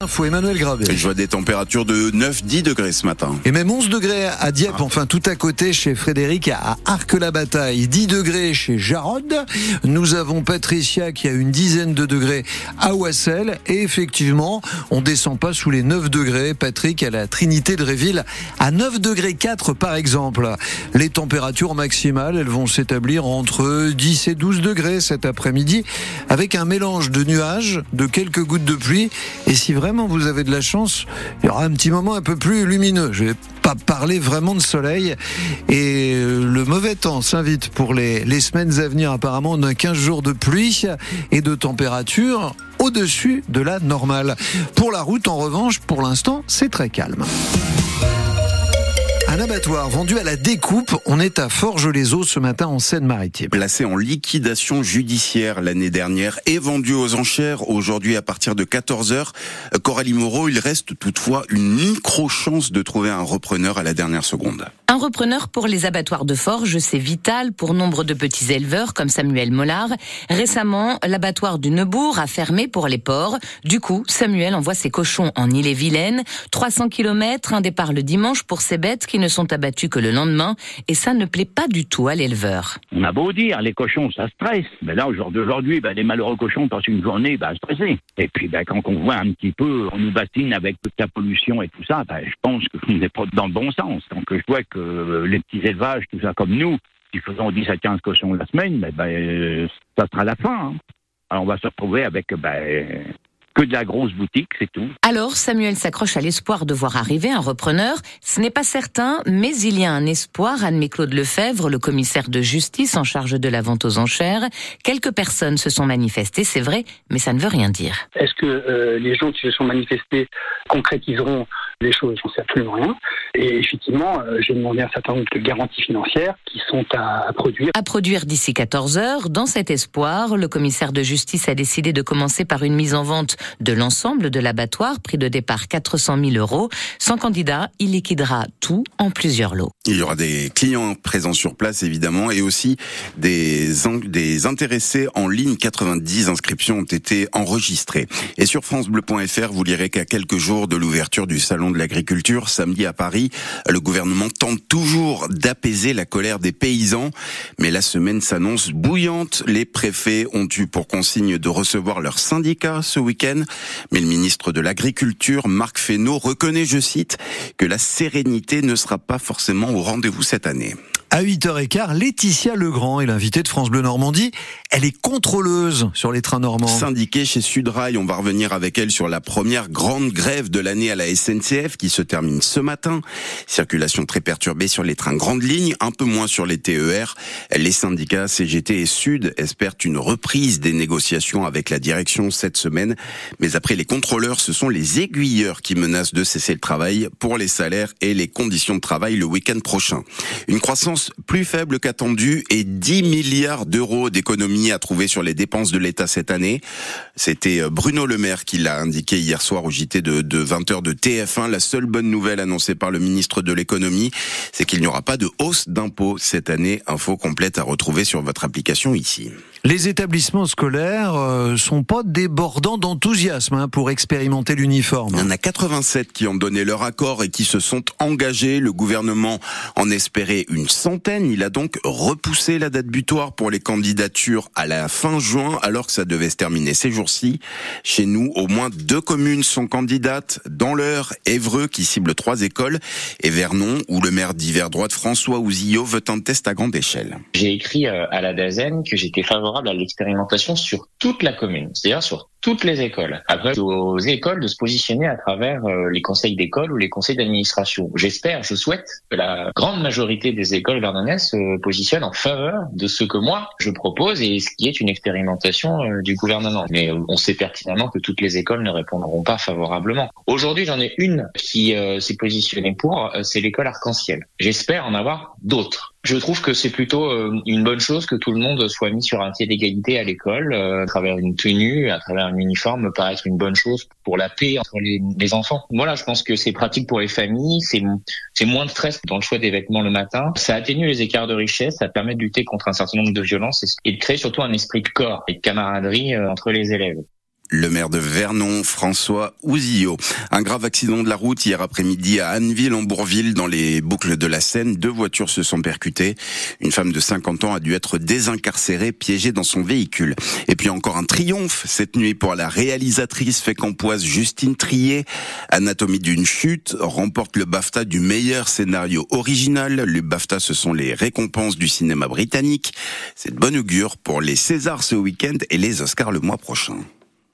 Info Emmanuel Grabé. Je vois des températures de 9-10 degrés ce matin. Et même 11 degrés à Dieppe, Ah. enfin tout à côté chez Frédéric à Arc-la-Bataille. 10 degrés chez Jarod. Nous avons Patricia qui a une dizaine de degrés à Wassel. Et effectivement, on descend pas sous les 9 degrés. Patrick à la Trinité de Réville à 9 degrés 4 par exemple. Les températures maximales, elles vont s'établir entre 10 et 12 degrés cet après-midi avec un mélange de nuages, de quelques gouttes de pluie. Et si vraiment vous avez de la chance, il y aura un petit moment un peu plus lumineux. Je vais pas parler vraiment de soleil. Et euh, le mauvais temps s'invite pour les, les semaines à venir. Apparemment, on a 15 jours de pluie et de température au-dessus de la normale. Pour la route, en revanche, pour l'instant, c'est très calme. Un abattoir vendu à la découpe. On est à Forges-les-Eaux ce matin en Seine-Maritime. Placé en liquidation judiciaire l'année dernière et vendu aux enchères aujourd'hui à partir de 14h. Coralie Moreau, il reste toutefois une micro-chance de trouver un repreneur à la dernière seconde. Un repreneur pour les abattoirs de Forges, c'est vital pour nombre de petits éleveurs comme Samuel Mollard. Récemment, l'abattoir du Neubourg a fermé pour les porcs. Du coup, Samuel envoie ses cochons en Ille-et-Vilaine. 300 km, un départ le dimanche pour ces bêtes qui ne sont abattues que le lendemain. Et ça ne plaît pas du tout à l'éleveur. On a beau dire, les cochons, ça stresse. Mais là, au jour d'aujourd'hui, ben, les malheureux cochons passent une journée ben, stressés. Et puis, ben, quand on voit un petit peu, on nous bassine avec toute la pollution et tout ça, ben, je pense qu'on n'est pas dans le bon sens. Donc, je vois que euh, les petits élevages, tout ça comme nous, qui faisons 10 à 15 cochons la semaine, ben, ben, euh, ça sera la fin. hein. Alors, on va se retrouver avec ben, que de la grosse boutique, c'est tout. Alors, Samuel s'accroche à l'espoir de voir arriver un repreneur. Ce n'est pas certain, mais il y a un espoir. Anne-Claude Lefebvre, le commissaire de justice en charge de la vente aux enchères. Quelques personnes se sont manifestées, c'est vrai, mais ça ne veut rien dire. Est-ce que euh, les gens qui se sont manifestés concrétiseront les choses J'en sais absolument rien. Et effectivement, euh, j'ai demandé un certain nombre de garanties financières qui sont à, à produire. À produire d'ici 14 heures, dans cet espoir, le commissaire de justice a décidé de commencer par une mise en vente de l'ensemble de l'abattoir, prix de départ 400 000 euros. Sans candidat, il liquidera tout en plusieurs lots. Il y aura des clients présents sur place évidemment et aussi des, des intéressés en ligne. 90 inscriptions ont été enregistrées. Et sur francebleu.fr, vous lirez qu'à quelques jours de l'ouverture du salon de l'agriculture samedi à Paris, le gouvernement tente toujours d'apaiser la colère des paysans, mais la semaine s'annonce bouillante. Les préfets ont eu pour consigne de recevoir leurs syndicats ce week-end, mais le ministre de l'Agriculture, Marc Fesneau, reconnaît, je cite, que la sérénité ne sera pas forcément au rendez-vous cette année. À 8h15, Laetitia Legrand est l'invitée de France Bleu Normandie. Elle est contrôleuse sur les trains normands. Syndiquée chez Sudrail, on va revenir avec elle sur la première grande grève de l'année à la SNCF qui se termine ce matin. Circulation très perturbée sur les trains grandes lignes, un peu moins sur les TER. Les syndicats CGT et Sud espèrent une reprise des négociations avec la direction cette semaine. Mais après les contrôleurs, ce sont les aiguilleurs qui menacent de cesser le travail pour les salaires et les conditions de travail le week-end prochain. Une croissance plus faible qu'attendue et 10 milliards d'euros d'économies à trouver sur les dépenses de l'État cette année. C'était euh, Bruno Le Maire qui l'a indiqué hier soir au JT de, de 20h de TF1. La seule bonne nouvelle annoncée par le ministre de l'économie, c'est qu'il n'y aura pas de hausse d'impôts cette année. Info complète à retrouver sur votre application ici. Les établissements scolaires euh, sont pas débordants d'enthousiasme hein, pour expérimenter l'uniforme. Il y en a 87 qui ont donné leur accord et qui se sont engagés. Le gouvernement en espérait une centaine. Il a donc repoussé la date butoir pour les candidatures à la fin juin, alors que ça devait se terminer ces jours-ci. Chez nous, au moins deux communes sont candidates. Dans l'heure, Évreux qui cible trois écoles et Vernon, où le maire d'hiver droite François Ouzillot veut un test à grande échelle. J'ai écrit euh, à la DAZEN que j'étais favorable à l'expérimentation sur toute la commune, c'est-à-dire sur toutes les écoles. Après, aux écoles de se positionner à travers euh, les conseils d'école ou les conseils d'administration. J'espère, je souhaite que la grande majorité des écoles vernonnaises se positionnent en faveur de ce que moi je propose et ce qui est une expérimentation euh, du gouvernement. Mais euh, on sait pertinemment que toutes les écoles ne répondront pas favorablement. Aujourd'hui, j'en ai une qui s'est positionnée pour, c'est l'école arc-en-ciel. J'espère en avoir d'autres. Je trouve que c'est plutôt une bonne chose que tout le monde soit mis sur un pied d'égalité à l'école, à travers une tenue, à travers un uniforme, me paraît être une bonne chose pour la paix entre les, enfants. Voilà, je pense que c'est pratique pour les familles, c'est c'est moins de stress dans le choix des vêtements le matin, ça atténue les écarts de richesse, ça permet de lutter contre un certain nombre de violences et, et de créer surtout un esprit de corps et de camaraderie euh, entre les élèves. Le maire de Vernon, François Ouzillot. Un grave accident de la route hier après-midi à Anneville en Bourville dans les boucles de la Seine. Deux voitures se sont percutées. Une femme de 50 ans a dû être désincarcérée, piégée dans son véhicule. Et puis encore un triomphe cette nuit pour la réalisatrice fécampoise Justine Trier. Anatomie d'une chute remporte le BAFTA du meilleur scénario original. Le BAFTA, ce sont les récompenses du cinéma britannique. C'est de bonne augure pour les Césars ce week-end et les Oscars le mois prochain.